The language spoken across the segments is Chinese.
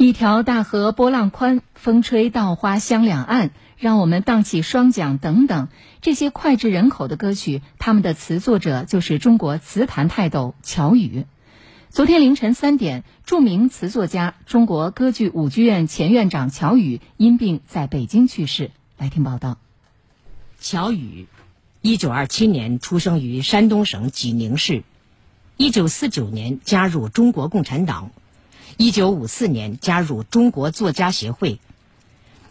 一条大河波浪宽，风吹稻花香两岸，让我们荡起双桨等等，这些脍炙人口的歌曲，他们的词作者就是中国词坛泰斗乔羽。昨天凌晨三点，著名词作家、中国歌剧舞剧院前院长乔羽因病在北京去世。来听报道。乔羽，一九二七年出生于山东省济宁市，一九四九年加入中国共产党。一九五四年加入中国作家协会，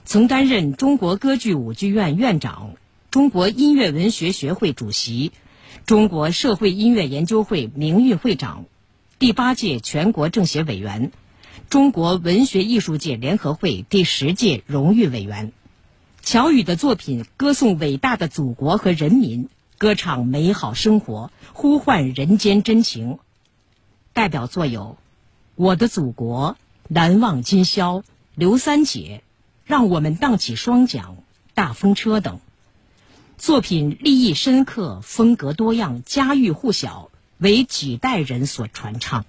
曾担任中国歌剧舞剧院院长、中国音乐文学学会主席、中国社会音乐研究会名誉会长、第八届全国政协委员、中国文学艺术界联合会第十届荣誉委员。乔羽的作品歌颂伟大的祖国和人民，歌唱美好生活，呼唤人间真情。代表作有。我的祖国，难忘今宵，刘三姐，让我们荡起双桨，大风车等作品立意深刻，风格多样，家喻户晓，为几代人所传唱。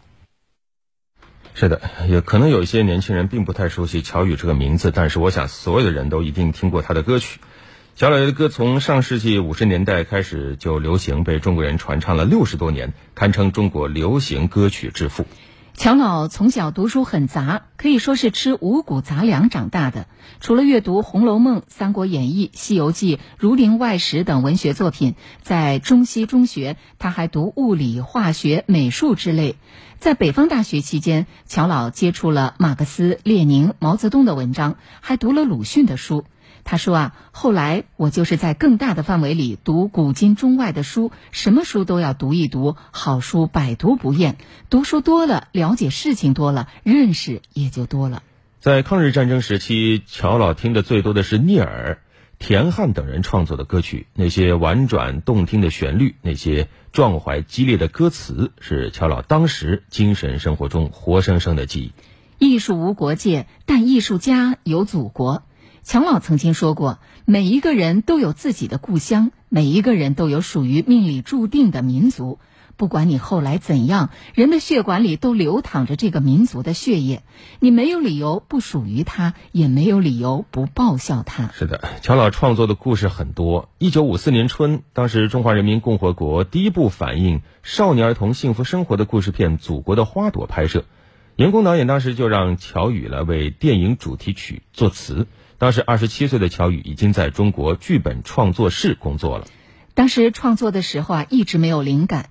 是的，也可能有一些年轻人并不太熟悉乔羽这个名字，但是我想所有的人都一定听过他的歌曲。乔老爷的歌从上世纪五十年代开始就流行，被中国人传唱了六十多年，堪称中国流行歌曲之父。乔老从小读书很杂，可以说是吃五谷杂粮长大的。除了阅读《红楼梦》《三国演义》《西游记》《儒林外史》等文学作品，在中西中学他还读物理、化学、美术之类。在北方大学期间，乔老接触了马克思、列宁、毛泽东的文章，还读了鲁迅的书。他说啊，后来我就是在更大的范围里读古今中外的书，什么书都要读一读，好书百读不厌。读书多了，了解事情多了，认识也就多了。在抗日战争时期，乔老听的最多的是聂耳、田汉等人创作的歌曲，那些婉转动听的旋律，那些壮怀激烈的歌词，是乔老当时精神生活中活生生的记忆。艺术无国界，但艺术家有祖国。乔老曾经说过：“每一个人都有自己的故乡，每一个人都有属于命里注定的民族。不管你后来怎样，人的血管里都流淌着这个民族的血液。你没有理由不属于他，也没有理由不报效他。”是的，乔老创作的故事很多。一九五四年春，当时中华人民共和国第一部反映少年儿童幸福生活的故事片《祖国的花朵》拍摄，员工导演当时就让乔宇来为电影主题曲作词。当时二十七岁的乔宇已经在中国剧本创作室工作了。当时创作的时候啊，一直没有灵感。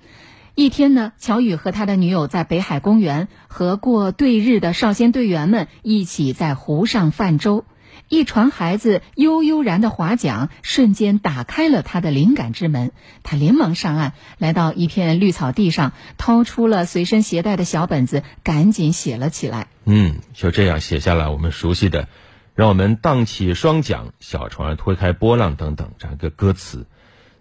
一天呢，乔宇和他的女友在北海公园和过对日的少先队员们一起在湖上泛舟。一船孩子悠悠然的划桨，瞬间打开了他的灵感之门。他连忙上岸，来到一片绿草地上，掏出了随身携带的小本子，赶紧写了起来。嗯，就这样写下了我们熟悉的。让我们荡起双桨，小船儿推开波浪等等这样一个歌词，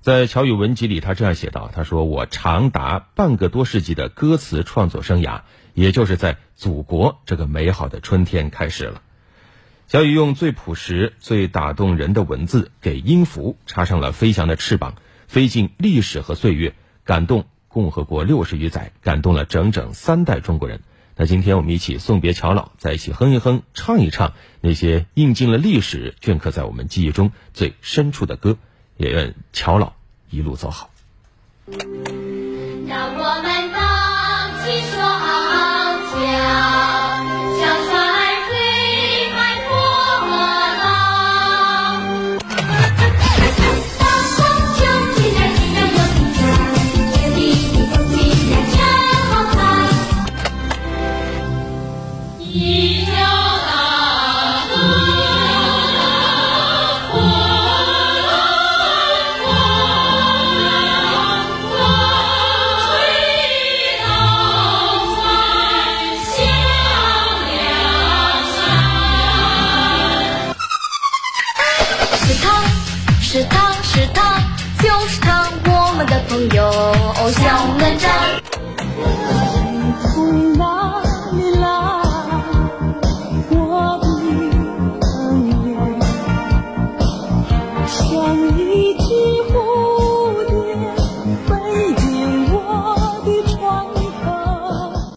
在乔羽文集里，他这样写道：“他说我长达半个多世纪的歌词创作生涯，也就是在祖国这个美好的春天开始了。”小雨用最朴实、最打动人的文字，给音符插上了飞翔的翅膀，飞进历史和岁月，感动共和国六十余载，感动了整整三代中国人。那今天我们一起送别乔老，在一起哼一哼，唱一唱那些印进了历史、镌刻在我们记忆中最深处的歌，也愿乔老一路走好。朋友小哪吒。